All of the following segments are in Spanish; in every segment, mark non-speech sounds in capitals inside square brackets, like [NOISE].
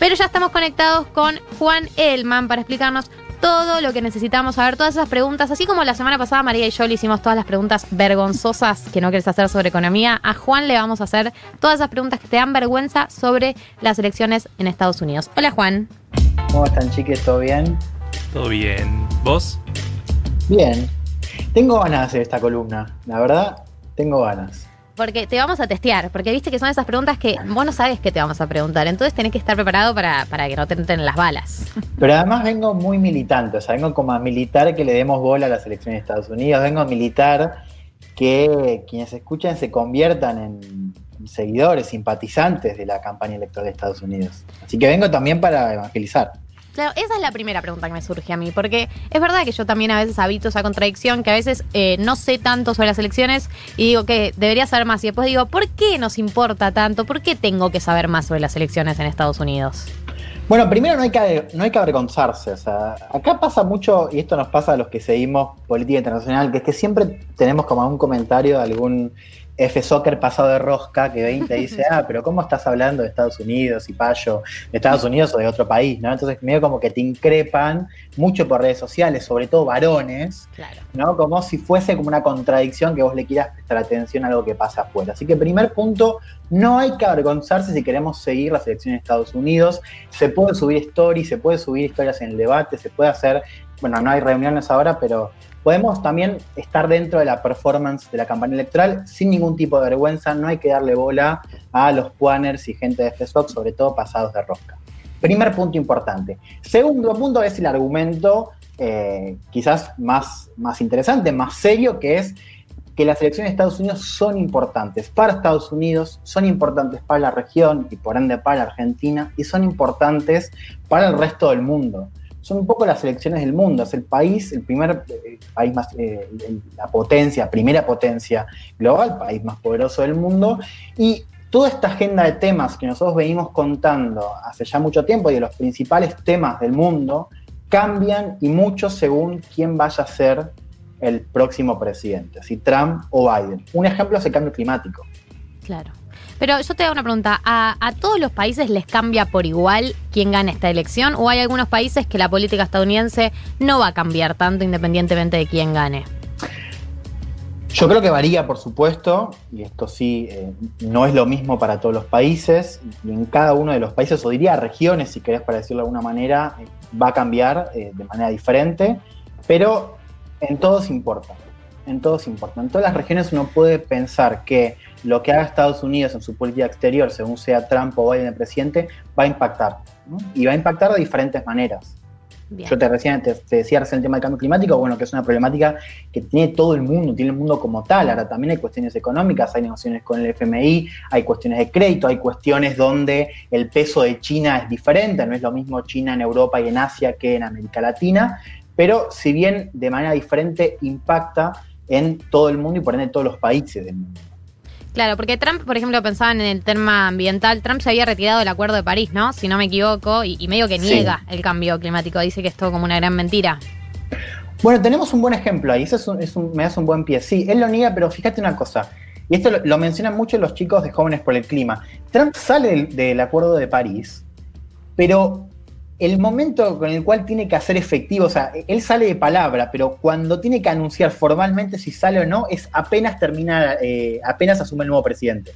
Pero ya estamos conectados con Juan Elman para explicarnos todo lo que necesitamos saber, todas esas preguntas, así como la semana pasada María y yo le hicimos todas las preguntas vergonzosas que no quieres hacer sobre economía, a Juan le vamos a hacer todas esas preguntas que te dan vergüenza sobre las elecciones en Estados Unidos. Hola Juan. ¿Cómo están chiques? ¿Todo bien? Todo bien. ¿Vos? Bien. Tengo ganas de hacer esta columna, la verdad, tengo ganas. Porque te vamos a testear, porque viste que son esas preguntas que vos no sabes qué te vamos a preguntar, entonces tenés que estar preparado para, para que no te entren las balas. Pero además vengo muy militante, o sea, vengo como a militar que le demos bola a las elecciones de Estados Unidos, vengo a militar que quienes escuchan se conviertan en seguidores, simpatizantes de la campaña electoral de Estados Unidos. Así que vengo también para evangelizar. Claro, esa es la primera pregunta que me surge a mí, porque es verdad que yo también a veces habito esa contradicción, que a veces eh, no sé tanto sobre las elecciones y digo que debería saber más. Y después digo, ¿por qué nos importa tanto? ¿Por qué tengo que saber más sobre las elecciones en Estados Unidos? Bueno, primero no hay que, no hay que avergonzarse. O sea, acá pasa mucho, y esto nos pasa a los que seguimos política internacional, que es que siempre tenemos como un comentario de algún F-Soccer pasado de rosca que 20 dice, ah, pero ¿cómo estás hablando de Estados Unidos y payo de Estados Unidos o de otro país? ¿no? Entonces, medio como que te increpan mucho por redes sociales, sobre todo varones, ¿no? Como si fuese como una contradicción que vos le quieras prestar atención a algo que pasa afuera. Así que, primer punto, no hay que avergonzarse si queremos seguir las elecciones de Estados Unidos. Se puede subir stories, se puede subir historias en el debate, se puede hacer, bueno, no hay reuniones ahora, pero podemos también estar dentro de la performance de la campaña electoral sin ningún tipo de vergüenza, no hay que darle bola a los puaners y gente de FSOC, sobre todo pasados de rosca. Primer punto importante. Segundo punto es el argumento eh, quizás más, más interesante, más serio, que es que las elecciones de Estados Unidos son importantes para Estados Unidos, son importantes para la región y por ende para Argentina y son importantes para el resto del mundo son un poco las elecciones del mundo. Es el país, el primer eh, país más, eh, la potencia, primera potencia global, país más poderoso del mundo. Y toda esta agenda de temas que nosotros venimos contando hace ya mucho tiempo y de los principales temas del mundo cambian y mucho según quién vaya a ser el próximo presidente, si Trump o Biden. Un ejemplo es el cambio climático. Claro. Pero yo te hago una pregunta, ¿A, todos los países les cambia por igual quién gana esta elección? ¿O hay algunos países que la política estadounidense no va a cambiar tanto independientemente de quién gane? Yo creo que varía, por supuesto, y esto sí, eh, no es lo mismo para todos los países, y en cada uno de los países, o diría regiones, si querés para decirlo de alguna manera, eh, va a cambiar eh, de manera diferente, pero en todos importa en todos importa. En todas las regiones uno puede pensar que lo que haga Estados Unidos en su política exterior, según sea Trump o Biden el presidente, va a impactar. Y va a impactar de diferentes maneras. Yo te, recién, te, decía recién el tema del cambio climático, bueno, que es una problemática que tiene todo el mundo, tiene el mundo como tal. Ahora también hay cuestiones económicas, hay negociaciones con el FMI, hay cuestiones de crédito, hay cuestiones donde el peso de China es diferente, no es lo mismo China en Europa y en Asia que en América Latina, pero si bien de manera diferente impacta, en todo el mundo y por ende en todos los países del mundo. Claro, porque Trump, por ejemplo, pensaban en el tema ambiental. Trump se había retirado del Acuerdo de París, ¿no? Si no me equivoco, y, medio que niega el cambio climático. Dice que es todo como una gran mentira. Bueno, tenemos un buen ejemplo ahí. Eso es me das un buen pie. Sí, él lo niega, pero fíjate una cosa. Y esto lo, mencionan mucho los chicos de Jóvenes por el Clima. Trump sale del Acuerdo de París, pero el momento con el cual tiene que hacer efectivo, o sea, él sale de palabra, pero cuando tiene que anunciar formalmente si sale o no, es apenas termina, eh, apenas asume el nuevo presidente.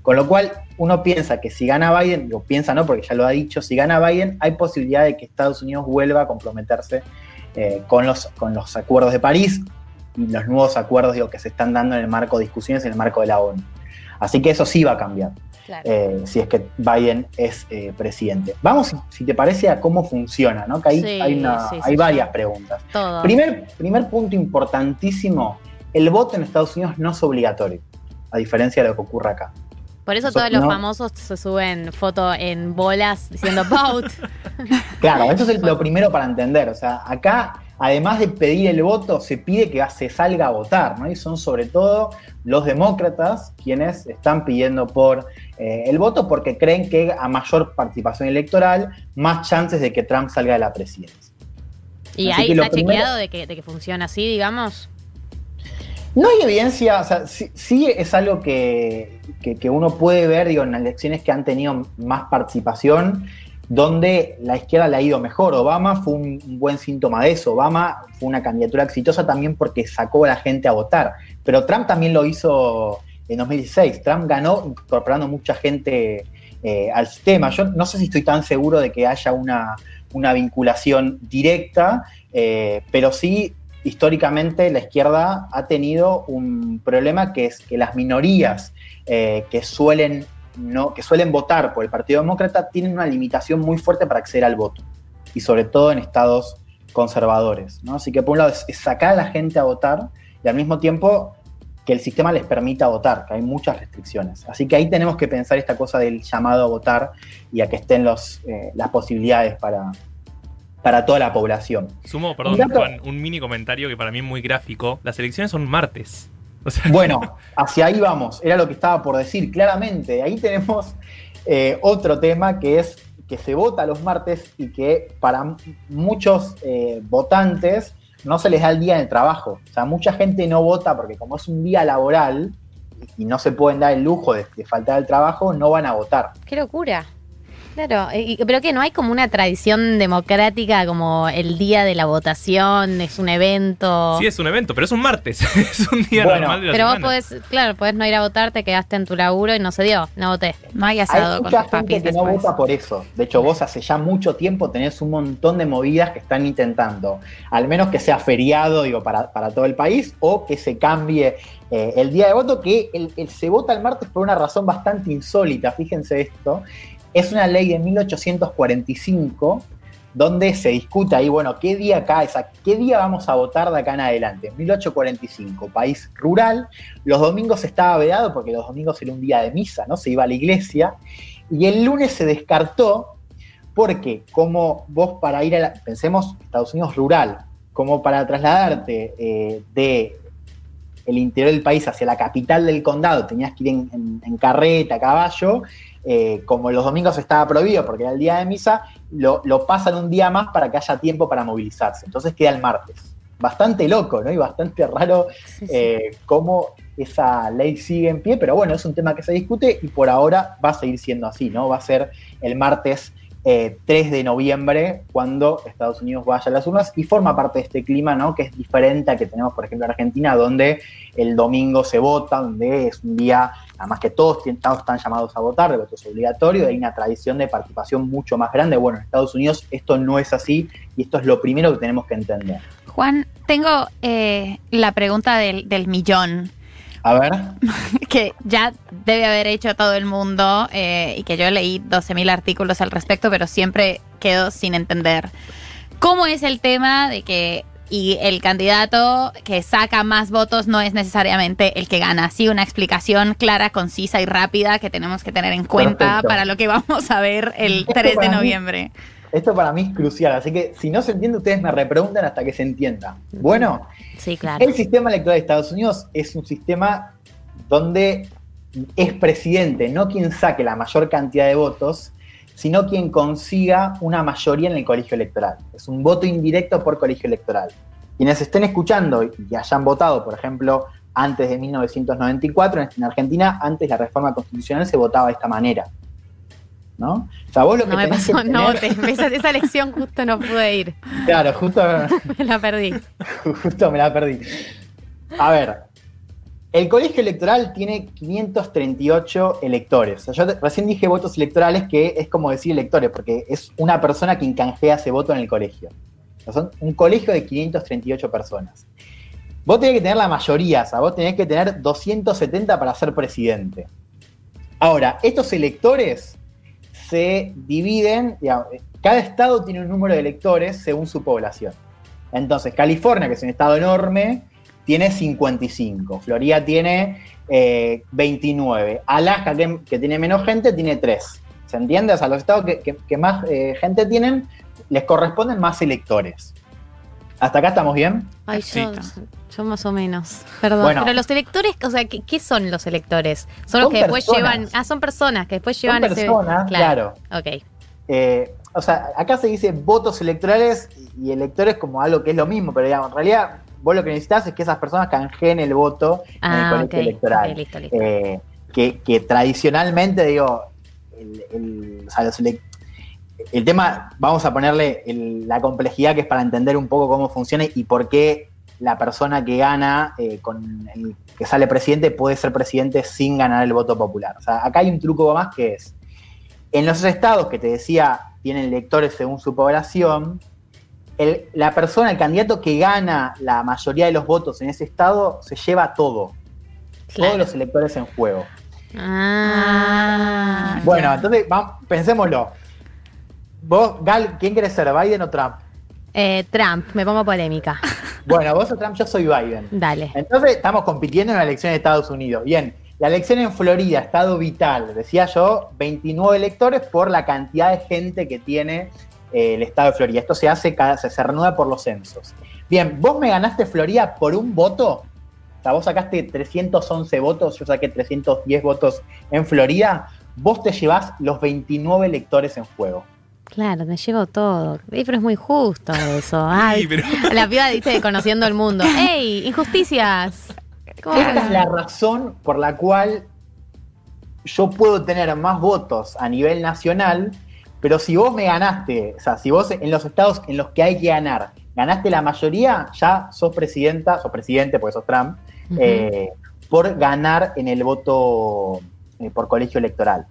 Con lo cual, uno piensa que si gana Biden, o piensa no, porque ya lo ha dicho, si gana Biden, hay posibilidad de que Estados Unidos vuelva a comprometerse eh, con, los, con los acuerdos de París y los nuevos acuerdos digo, que se están dando en el marco de discusiones en el marco de la ONU. Así que eso sí va a cambiar. Eh, si es que Biden es eh, presidente. Vamos, si te parece, a cómo funciona, ¿no? Que hay, hay, varias preguntas. Primer, primer punto importantísimo, el voto en Estados Unidos no es obligatorio, a diferencia de lo que ocurre acá. Por eso todos los famosos se suben fotos en bolas diciendo vote. [LAUGHS] claro, eso es [LAUGHS] lo primero para entender. O sea, acá además de pedir el voto, se pide que se salga a votar, ¿no? Y son sobre todo los demócratas quienes están pidiendo por eh, el voto porque creen que a mayor participación electoral, más chances de que Trump salga de la presidencia. ¿Y ahí está chequeado de que, funciona así, digamos? No hay evidencia, o sea, sí, es algo que, que, uno puede ver, digo, en las elecciones que han tenido más participación, donde la izquierda le ha ido mejor. Obama fue un, buen síntoma de eso. Obama fue una candidatura exitosa también porque sacó a la gente a votar. Pero Trump también lo hizo en 2016. Trump ganó incorporando mucha gente eh, al sistema. Yo no sé si estoy tan seguro de que haya una, vinculación directa, eh, pero sí históricamente la izquierda ha tenido un problema que es que las minorías eh, que suelen no, que suelen votar por el Partido Demócrata tienen una limitación muy fuerte para acceder al voto, y sobre todo en estados conservadores. ¿no? Así que por un lado es, sacar a la gente a votar y al mismo tiempo que el sistema les permita votar, que hay muchas restricciones. Así que ahí tenemos que pensar esta cosa del llamado a votar y a que estén los, eh, las posibilidades para, para toda la población. Sumo, perdón, Juan, un mini comentario que para mí es muy gráfico. Las elecciones son martes. Bueno, [LAUGHS] hacia ahí vamos, era lo que estaba por decir, claramente. Ahí tenemos eh, otro tema que es que se vota los martes y que para muchos eh, votantes no se les da el día en el trabajo. O sea, mucha gente no vota porque como es un día laboral y no se pueden dar el lujo de, de faltar al trabajo, no van a votar. ¡Qué locura! Claro, pero que no hay como una tradición democrática como el día de la votación, es un evento. Sí, es un evento, pero es un martes, [LAUGHS] es un día normal de la Pero vos podés, claro, podés no ir a votar, te quedaste en tu laburo y no se dio, no voté. No hay asado hay mucha gente que no vota por eso. De hecho, vos hace ya mucho tiempo tenés un montón de movidas que están intentando, al menos que sea feriado, digo, para, para todo el país, o que se cambie eh, el día de voto, que el, se vota el martes por una razón bastante insólita, fíjense esto, es una ley de 1845 donde se discute ahí, bueno, ¿qué día acá es? ¿Qué día vamos a votar de acá en adelante? 1845, país rural. Los domingos estaba vedado porque los domingos era un día de misa, ¿no? Se iba a la iglesia. Y el lunes se descartó porque como vos para ir a la, pensemos, Estados Unidos rural, como para trasladarte eh, de el interior del país hacia la capital del condado, tenías que ir en carreta, a caballo, eh, como los domingos estaba prohibido porque era el día de misa, lo, pasan un día más para que haya tiempo para movilizarse. Entonces queda el martes. Bastante loco, ¿no? Y bastante raro eh, cómo esa ley sigue en pie, pero bueno, es un tema que se discute y por ahora va a seguir siendo así, ¿no? Va a ser el martes 3 eh, de noviembre cuando Estados Unidos vaya a las urnas y forma parte de este clima, ¿no? Que es diferente al que tenemos, por ejemplo, en Argentina, donde el domingo se vota, donde es un día, además que todos, están llamados a votar, el voto es obligatorio, hay una tradición de participación mucho más grande. Bueno, en Estados Unidos esto no es así y esto es lo primero que tenemos que entender. Juan, tengo eh, la pregunta del millón. A ver. [LAUGHS] que ya debe haber hecho todo el mundo eh, y que yo leí 12.000 artículos al respecto, pero siempre quedo sin entender. ¿Cómo es el tema de que y el candidato que saca más votos no es necesariamente el que gana. Sí, una explicación clara, concisa y rápida que tenemos que tener en cuenta para lo que vamos a ver el 3 de noviembre. Esto para mí es crucial, así que si no se entiende, ustedes me repreguntan hasta que se entienda. Bueno, sí, claro. el sistema electoral de Estados Unidos es un sistema donde es presidente, no quien saque la mayor cantidad de votos, sino quien consiga una mayoría en el colegio electoral. Es un voto indirecto por colegio electoral. Quienes estén escuchando y hayan votado, por ejemplo, antes de 1994, en Argentina, antes la reforma constitucional se votaba de esta manera. ¿No? O sea, vos lo que no me pasó, no, esa, esa lección justo no pude ir. [LAUGHS] Claro, justo. [LAUGHS] me la perdí. Justo me la perdí. A ver, el colegio electoral tiene 538 electores. yo recién dije votos electorales, que es como decir electores, porque es una persona quien canjea ese voto en el colegio. son un colegio de 538 personas. Vos tenés que tener la mayoría, o sea, vos tenés que tener 270 para ser presidente. Ahora, estos electores se dividen, digamos, cada estado tiene un número de electores según su población. Entonces, California, que es un estado enorme, tiene 55, Florida tiene 29, eh, Alaska, que, tiene menos gente, tiene 3. ¿Se entiende? O sea, los estados que, más eh, gente tienen, les corresponden más electores. ¿Hasta acá estamos bien? Ay, yo, más o menos. Perdón. Pero los electores, o sea, ¿qué, son los electores? Son, los que después llevan. Ah, son personas que después llevan son personas, claro. Ok. Eh, o sea, acá se dice votos electorales y electores como algo que es lo mismo, pero digamos, en realidad vos lo que necesitas es que esas personas canjeen el voto en el Ah, colegio ok. electoral. Ok, listo, listo. Eh, que, que tradicionalmente, digo, el, el- o sea, los ele- el tema, vamos a ponerle el- la complejidad que es para entender un poco cómo funciona y por qué la persona que gana, eh, con el que sale presidente, puede ser presidente sin ganar el voto popular. O sea, acá hay un truco más que es, en los estados que te decía tienen electores según su población, el- la persona, el candidato que gana la mayoría de los votos en ese estado, se lleva todo, Claro. todos los electores en juego. Ah. Bueno, entonces vamos, pensémoslo. Vos, Gal, ¿quién querés ser, Biden o Trump? Eh, Trump, me pongo polémica. [LAUGHS] Bueno, vos o Trump, yo soy Biden. Dale. Entonces estamos compitiendo en la elección de Estados Unidos. Bien, la elección en Florida, estado vital, decía yo, 29 electores por la cantidad de gente que tiene eh, el estado de Florida. Esto se hace, cada, se, se renueva por los censos. Bien, vos me ganaste Florida por un voto. O sea, vos sacaste 311 votos, yo saqué 310 votos en Florida. Vos te llevás los 29 electores en juego. Claro, me llevo todo. Ey, pero es muy justo eso. [LAUGHS] Ay, Sí, pero- La piba dice conociendo el mundo. ¡Ey! ¡Injusticias! ¿Cómo Esta es la razón por la cual yo puedo tener más votos a nivel nacional, pero si vos me ganaste, o sea, si vos en los estados en los que hay que ganar, ganaste la mayoría, ya sos presidenta, sos presidente, porque sos Trump, eh, por ganar en el voto eh, por colegio electoral.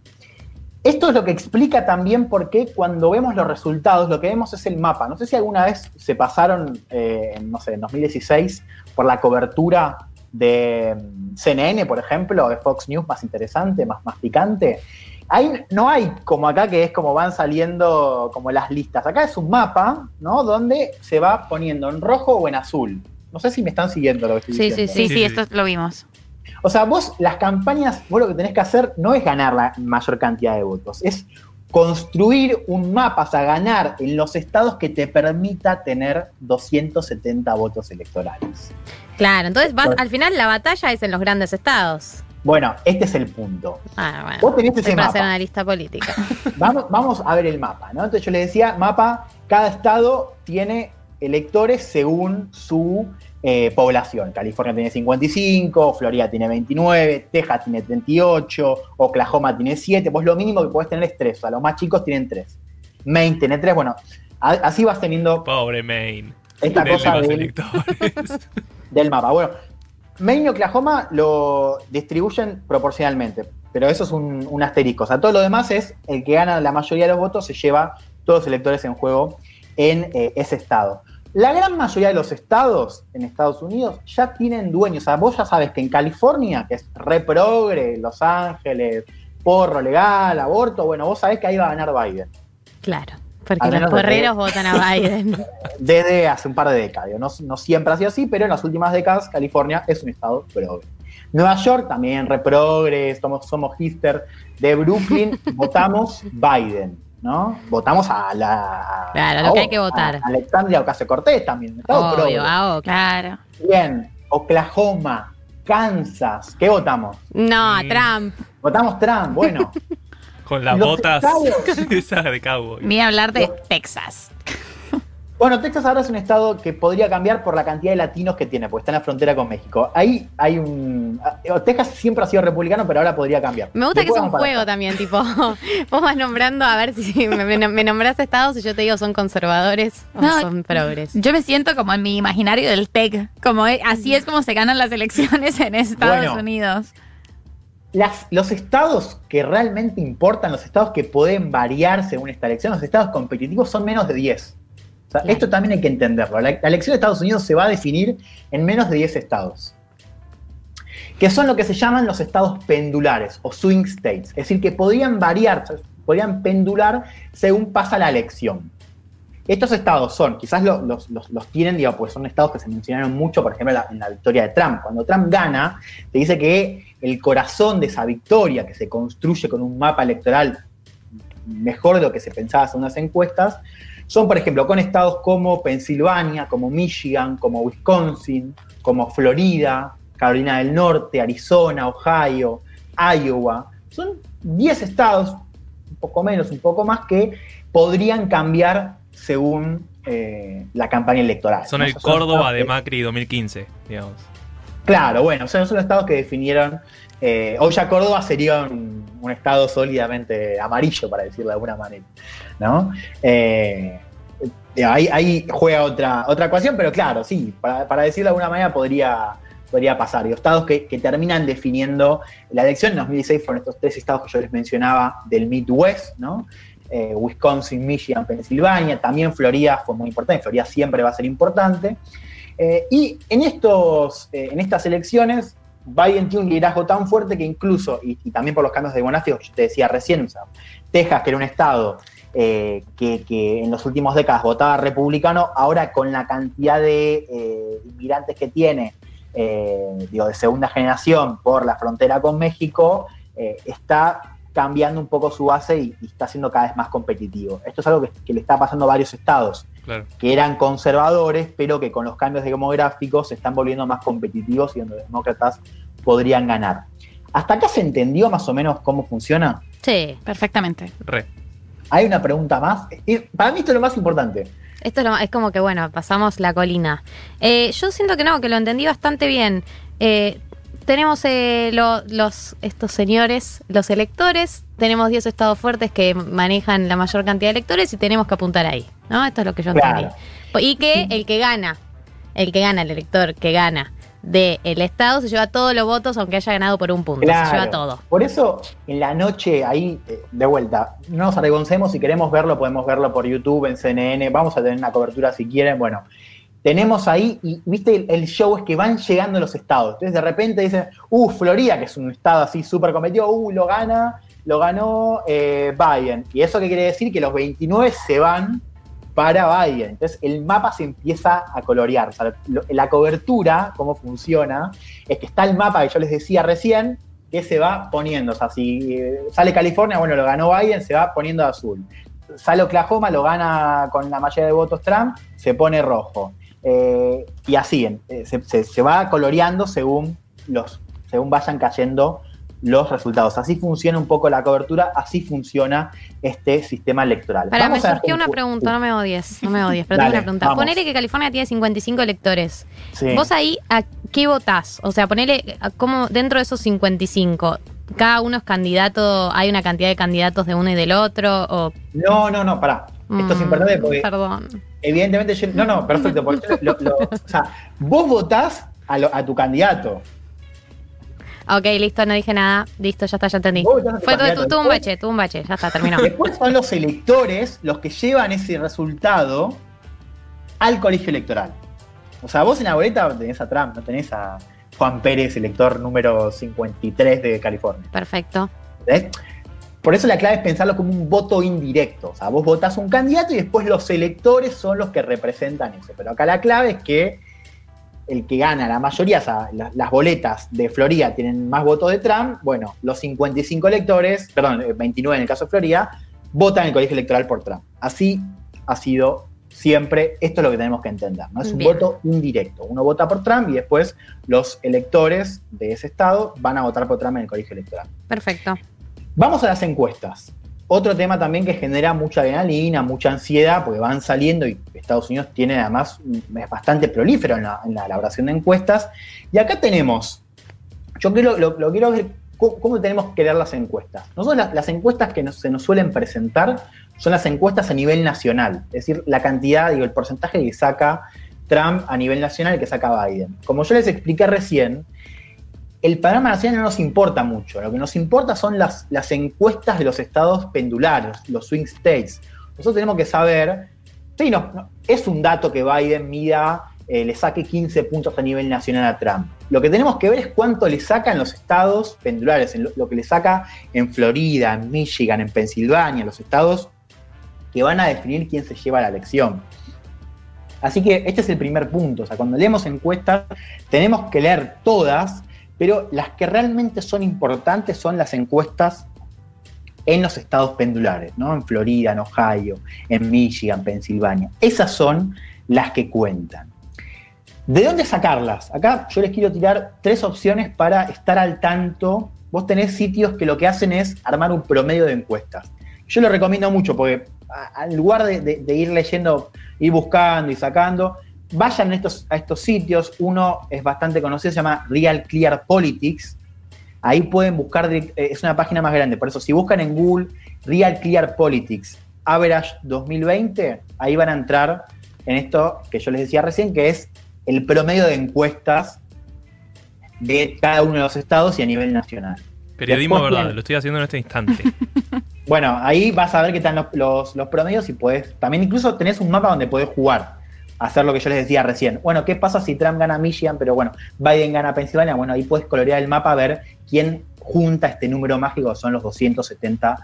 Esto es lo que explica también por qué cuando vemos los resultados, lo que vemos es el mapa. No sé si alguna vez se pasaron, eh, en, no sé, en 2016, por la cobertura de mm, CNN, por ejemplo, de Fox News más interesante, más, más picante. Ahí no hay como acá que es como van saliendo como las listas. Acá es un mapa, ¿no? Donde se va poniendo en rojo o en azul. No sé si me están siguiendo lo que estoy Sí, diciendo. Sí, Sí, sí, sí. esto lo vimos. O sea, vos las campañas, vos lo que tenés que hacer no es ganar la mayor cantidad de votos, es construir un mapa, o sea, ganar en los estados que te permita tener 270 votos electorales. Claro, entonces vas- al final la batalla es en los grandes estados. Bueno, este es el punto. Ah, bueno. Vos tenés ese Soy para ser mapa. analista política. [LAUGHS] Vamos, vamos a ver el mapa, ¿no? Entonces yo le decía, mapa, cada estado tiene electores según su eh, población. California tiene 55, Florida tiene 29, Texas tiene 38, Oklahoma tiene 7. Vos lo mínimo que podés tener es 3, o sea, los más chicos tienen 3. Maine tiene 3, bueno, a- así vas teniendo Pobre Maine. esta Denle cosa del, [LAUGHS] del mapa. Bueno, Maine y Oklahoma lo distribuyen proporcionalmente, pero eso es un, un asterisco. O sea, todo lo demás es el que gana la mayoría de los votos se lleva todos los electores en juego en eh, ese estado. La gran mayoría de los estados en Estados Unidos ya tienen dueños. O sea, vos ya sabes que en California, que es re progre, Los Ángeles, porro legal, aborto, bueno, vos sabés que ahí va a ganar Biden. Claro, porque los porreros votan a Biden. [LAUGHS] desde hace un par de décadas. No, no siempre ha sido así, pero en las últimas décadas California es un estado progre. Nueva York también reprogre, somos, somos hipster. De Brooklyn [LAUGHS] votamos Biden, ¿no? Votamos a la... a- Claro, lo que hay que a- votar. A Alexandria Ocasio Cortés también. estado. Obvio, ah. Claro. Bien, Oklahoma, Kansas, ¿qué votamos? No, a Mm. Trump. Votamos Trump, bueno. [LAUGHS] Con las botas estados. [LAUGHS] esas de cowboy. Ni hablar de Texas. Bueno, Texas ahora es un estado que podría cambiar por la cantidad de latinos que tiene, porque está en la frontera con México. Ahí hay un. eh, Texas siempre ha sido republicano, pero ahora podría cambiar. Me gusta que es un juego acá. también, tipo, [LAUGHS] vos vas nombrando a ver si [LAUGHS] me, me, nombrás estados y yo te digo son conservadores o No, son progres. Yo me siento como en mi imaginario del TEC. Como así es como se ganan las elecciones en Estados Bueno. Unidos. Las- los estados que realmente importan, los estados que pueden variar según esta elección, los estados competitivos son menos de 10. O sea, Claro. Esto también hay que entenderlo. La, la elección de Estados Unidos se va a definir en menos de 10 estados. Que son lo que se llaman los estados pendulares o swing states. Es decir, que podrían variar, podrían pendular según pasa la elección. Estos estados son, quizás lo- los, los- los tienen, digo, pues son estados que se mencionaron mucho, por ejemplo, en la, en la victoria de Trump. Cuando Trump gana, te dice que el corazón de esa victoria, que se construye con un mapa electoral mejor de lo que se pensaba en unas encuestas, son, por ejemplo, con estados como Pensilvania, como Michigan, como Wisconsin, como Florida, Carolina del Norte, Arizona, Ohio, Iowa. Son 10 estados, un poco menos, un poco más, que podrían cambiar según eh, la campaña electoral. Son ¿no? el Córdoba de Macri 2015, digamos. Claro, bueno, son, son los estados que definieron. Eh, ya Córdoba sería un, estado sólidamente amarillo, para decirlo de alguna manera. ¿no? Eh, ahí, juega otra, otra ecuación, pero claro, sí, para, decirlo de alguna manera podría, podría pasar. Y estados que, terminan definiendo la elección en 2016 fueron estos tres estados que yo les mencionaba del Midwest, ¿no? Eh, Wisconsin, Michigan, Pensilvania, también Florida fue muy importante, Florida siempre va a ser importante. Eh, y en, estos, en estas elecciones, Biden tiene un liderazgo tan fuerte que incluso, y, también por los cambios demográficos que yo te decía recién, Texas, que era un estado eh, que, en los últimos décadas votaba republicano, ahora con la cantidad de eh, inmigrantes que tiene, eh, digo, de segunda generación por la frontera con México, eh, está cambiando un poco su base y, está siendo cada vez más competitivo. Esto es algo que le está pasando a varios estados Claro. que eran conservadores, pero que con los cambios demográficos se están volviendo más competitivos y donde los demócratas podrían ganar. ¿Hasta acá se entendió más o menos cómo funciona? Sí. Perfectamente. Re. Hay una pregunta más. Para mí esto es lo más importante. Esto es, lo- es como que, bueno, pasamos la colina. Eh, yo siento que no, que lo entendí bastante bien. Eh, tenemos eh, lo- los, estos señores, los electores, tenemos 10 estados fuertes que manejan la mayor cantidad de electores y tenemos que apuntar ahí, ¿no? Esto es lo que yo Claro. entendí. Y que el que gana, el que gana, el elector que gana del estado se lleva todos los votos aunque haya ganado por un punto, se lleva todo. Por eso, en la noche, ahí, eh, de vuelta, no nos avergoncemos. Si queremos verlo, podemos verlo por YouTube, en CNN. Vamos a tener una cobertura si quieren. Bueno, tenemos ahí, y viste, el, show es que van llegando los estados. Entonces, de repente dicen, uh, Florida, que es un estado así súper competido, uh, lo gana, lo ganó eh, Biden. ¿Y eso qué quiere decir? Que los 29 se van para Biden. Entonces, el mapa se empieza a colorear. O sea, la cobertura, cómo funciona, es que está el mapa que yo les decía recién, que se va poniendo. O sea, si eh, sale California, bueno, lo ganó Biden, se va poniendo azul. Sale Oklahoma, lo gana con la mayoría de votos Trump, se pone rojo. Eh, y así, eh, se, se- se va coloreando según, los, según vayan cayendo los resultados. Así funciona un poco la cobertura, así funciona este sistema electoral. Para, me Vamos a surgió una pregunta, no me odies, no me odies, pero Dale, tengo una pregunta. vamos. Ponele que California tiene 55 electores. Sí. ¿Vos ahí a qué votás? O sea, ponele cómo dentro de esos 55, cada uno es candidato, hay una cantidad de candidatos de uno y del otro, o... No, no, no, pará. Esto es Mm, importante porque Perdón. evidentemente yo, no, no, perfecto, porque yo lo- lo- o sea, vos votás a, lo- a tu candidato. Ok, listo, no dije nada. Listo, ya está, ya entendí. Tu Fue tu, tuvo un bache, tuvo un bache, ya está, terminó. Después son los electores los que llevan ese resultado al colegio electoral. O sea, vos en la boleta tenés a Trump, no tenés a Juan Pérez, elector número 53 de California. Perfecto. ¿entendés? Por eso la clave es pensarlo como un voto indirecto. O sea, vos votás un candidato y después los electores son los que representan eso. Pero acá la clave es que el que gana la mayoría, o sea, la- las boletas de Florida tienen más votos de Trump. Bueno, los 55 electores, perdón, eh, 29 en el caso de Florida, votan en el colegio electoral por Trump. Así ha sido siempre. Esto es lo que tenemos que entender. ¿no? Es un voto indirecto. Uno vota por Trump y después los electores de ese estado van a votar por Trump en el colegio electoral. Perfecto. Vamos a las encuestas. Otro tema también que genera mucha adrenalina, mucha ansiedad, porque van saliendo y Estados Unidos tiene además, es bastante prolífero en la, elaboración de encuestas. Y acá tenemos, yo quiero, lo, quiero ver cómo, tenemos que leer las encuestas. Nosotros las, las encuestas que se nos suelen presentar son las encuestas a nivel nacional, es decir, la cantidad, digo, el porcentaje que saca Trump a nivel nacional y que saca Biden. Como yo les expliqué recién, el panorama nacional no nos importa mucho. Lo que nos importa son las, encuestas de los estados pendulares, los swing states. Nosotros tenemos que saber, sí, no, es un dato que Biden mida, eh, le saque 15 puntos a nivel nacional a Trump. Lo que tenemos que ver es cuánto le saca en los estados pendulares, en lo, lo que le saca en Florida, en Michigan, en Pensilvania, los estados que van a definir quién se lleva la elección. Así que este es el primer punto. O sea, cuando leemos encuestas, tenemos que leer todas, pero las que realmente son importantes son las encuestas en los estados pendulares, ¿no? En Florida, en Ohio, en Michigan, Pensilvania. Esas son las que cuentan. ¿De dónde sacarlas? Acá yo les quiero tirar tres opciones para estar al tanto. Vos tenés sitios que lo que hacen es armar un promedio de encuestas. Yo lo recomiendo mucho porque en lugar de, de, ir leyendo, ir buscando y sacando, vayan a estos, a estos sitios. Uno es bastante conocido, se llama Real Clear Politics. Ahí pueden buscar, eh, es una página más grande, por eso si buscan en Google Real Clear Politics Average 2020, ahí van a entrar en esto que yo les decía recién, que es el promedio de encuestas de cada uno de los estados y a nivel nacional. Periodismo verdad, lo estoy haciendo en este instante. [LAUGHS] bueno, ahí vas a ver qué están los, promedios y puedes. También incluso tenés un mapa donde podés jugar. Hacer lo que yo les decía recién. Bueno, ¿qué pasa si Trump gana Michigan, pero bueno, Biden gana Pensilvania? Bueno, ahí puedes colorear el mapa a ver quién junta este número mágico, son los 270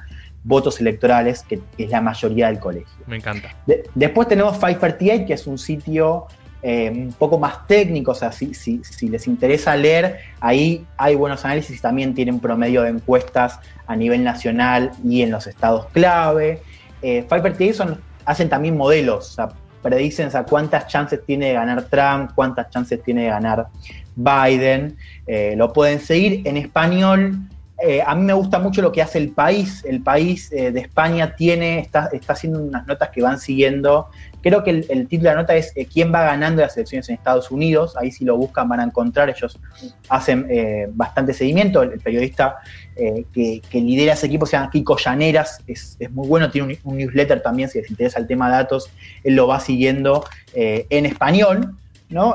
votos electorales, que, es la mayoría del colegio. Me encanta. después tenemos 538, que es un sitio eh, un poco más técnico, o sea, si, si, les interesa leer, ahí hay buenos análisis y también tienen promedio de encuestas a nivel nacional y en los estados clave. Eh, son, hacen también modelos, o sea, predicen cuántas chances tiene de ganar Trump, cuántas chances tiene de ganar Biden. Eh, lo pueden seguir en español. Eh, a mí me gusta mucho lo que hace el país. El país de España tiene, está, está haciendo unas notas que van siguiendo Creo que el, título de la nota es eh, quién va ganando las elecciones en Estados Unidos. Ahí si lo buscan van a encontrar, ellos hacen eh, bastante seguimiento. El, periodista eh, que, lidera ese equipo se llama Kiko Llaneras, es, muy bueno, tiene un, newsletter también, si les interesa el tema de datos, él lo va siguiendo en español.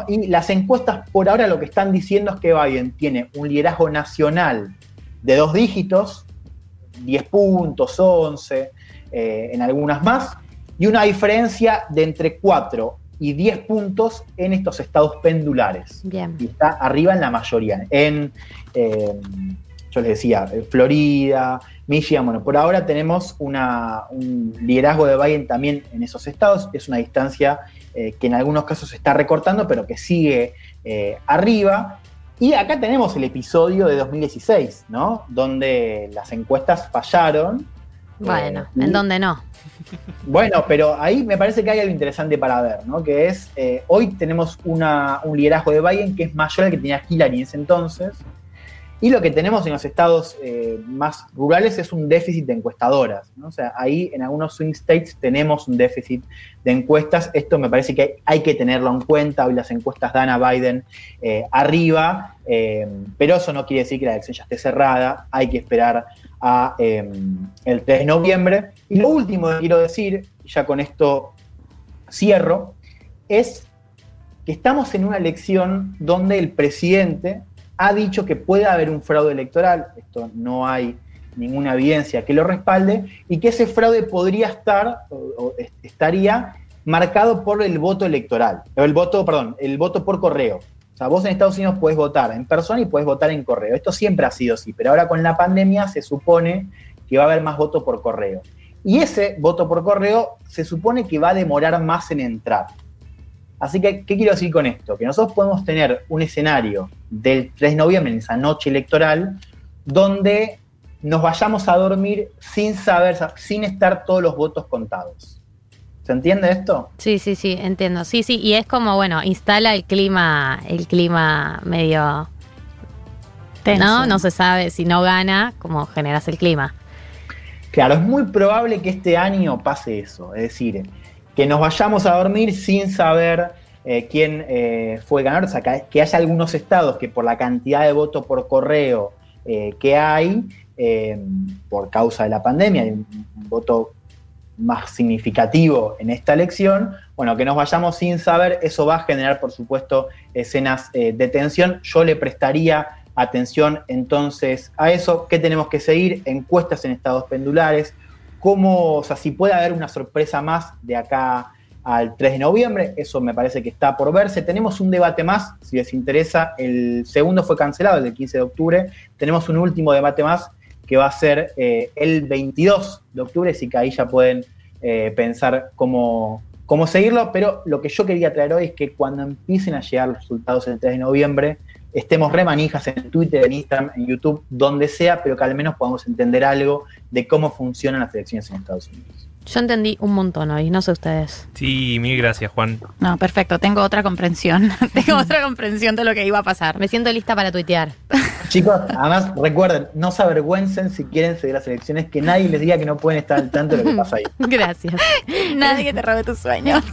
Y las encuestas por ahora lo que están diciendo es que Biden tiene un liderazgo nacional de dos dígitos, 10 puntos, 11, en algunas más, y una diferencia de entre 4 y 10 puntos en estos estados pendulares. Bien. Y está arriba en la mayoría. En, eh, yo les decía, eh, Florida, Michigan, bueno, por ahora tenemos un liderazgo de Biden también en esos estados. Es una distancia eh, que en algunos casos se está recortando, pero que sigue arriba. Y acá tenemos el episodio de 2016, ¿no? Donde las encuestas fallaron. Bueno, en donde no. Bueno, pero ahí me parece que hay algo interesante para ver, ¿no? Que es, eh, hoy tenemos una, un liderazgo de Biden que es mayor al que tenía Hillary en ese entonces, y lo que tenemos en los estados eh, más rurales es un déficit de encuestadoras, ¿no? O sea, ahí en algunos swing states tenemos un déficit de encuestas, esto me parece que hay, que tenerlo en cuenta, hoy las encuestas dan a Biden eh, arriba, pero eso no quiere decir que la elección ya esté cerrada, hay que esperar a el 3 de noviembre. Y lo último que quiero decir, ya con esto cierro, es que estamos en una elección donde el presidente ha dicho que puede haber un fraude electoral, esto no hay ninguna evidencia que lo respalde, y que ese fraude podría estar o, estaría marcado por el voto electoral, el voto, perdón, el voto por correo. O sea, vos en Estados Unidos puedes votar en persona y puedes votar en correo. Esto siempre ha sido así, pero ahora con la pandemia se supone que va a haber más voto por correo. Y ese voto por correo se supone que va a demorar más en entrar. Así que, ¿qué quiero decir con esto? Que nosotros podemos tener un escenario del 3 de noviembre, en esa noche electoral, donde nos vayamos a dormir sin saber, sin estar todos los votos contados. ¿Se entiende esto? Sí, sí, sí, entiendo. Sí, sí, y es como, bueno, instala el clima, el clima medio... ¿No? No se sabe si no gana, cómo generas el clima. Claro, es muy probable que este año pase eso, es decir, que nos vayamos a dormir sin saber eh, quién eh, fue ganador, o sea, que, haya algunos estados que por la cantidad de votos por correo eh, que hay, por causa de la pandemia, hay un voto más significativo en esta elección, bueno, que nos vayamos sin saber, eso va a generar, por supuesto, escenas de tensión. Yo le prestaría atención entonces a eso. ¿Qué tenemos que seguir? Encuestas en estados pendulares. ¿Cómo, o sea, si puede haber una sorpresa más de acá al 3 de noviembre? Eso me parece que está por verse. Tenemos un debate más, si les interesa. El segundo fue cancelado, el del 15 de octubre. Tenemos un último debate más que va a ser eh, el 22 de octubre, así que ahí ya pueden eh, pensar cómo, cómo seguirlo, pero lo que yo quería traer hoy es que cuando empiecen a llegar los resultados el 3 de noviembre, estemos remanijas en Twitter, en Instagram, en YouTube, donde sea, pero que al menos podamos entender algo de cómo funcionan las elecciones en Estados Unidos. Yo entendí un montón hoy, no sé ustedes. Sí, mil gracias, Juan. No, perfecto, tengo otra comprensión. [LAUGHS] tengo otra comprensión de lo que iba a pasar. Me siento lista para tuitear. [LAUGHS] Chicos, además recuerden, no se avergüencen si quieren seguir las elecciones, que nadie les diga que no pueden estar al tanto de lo que pasa ahí. [LAUGHS] Gracias. Nadie te robe tus sueños.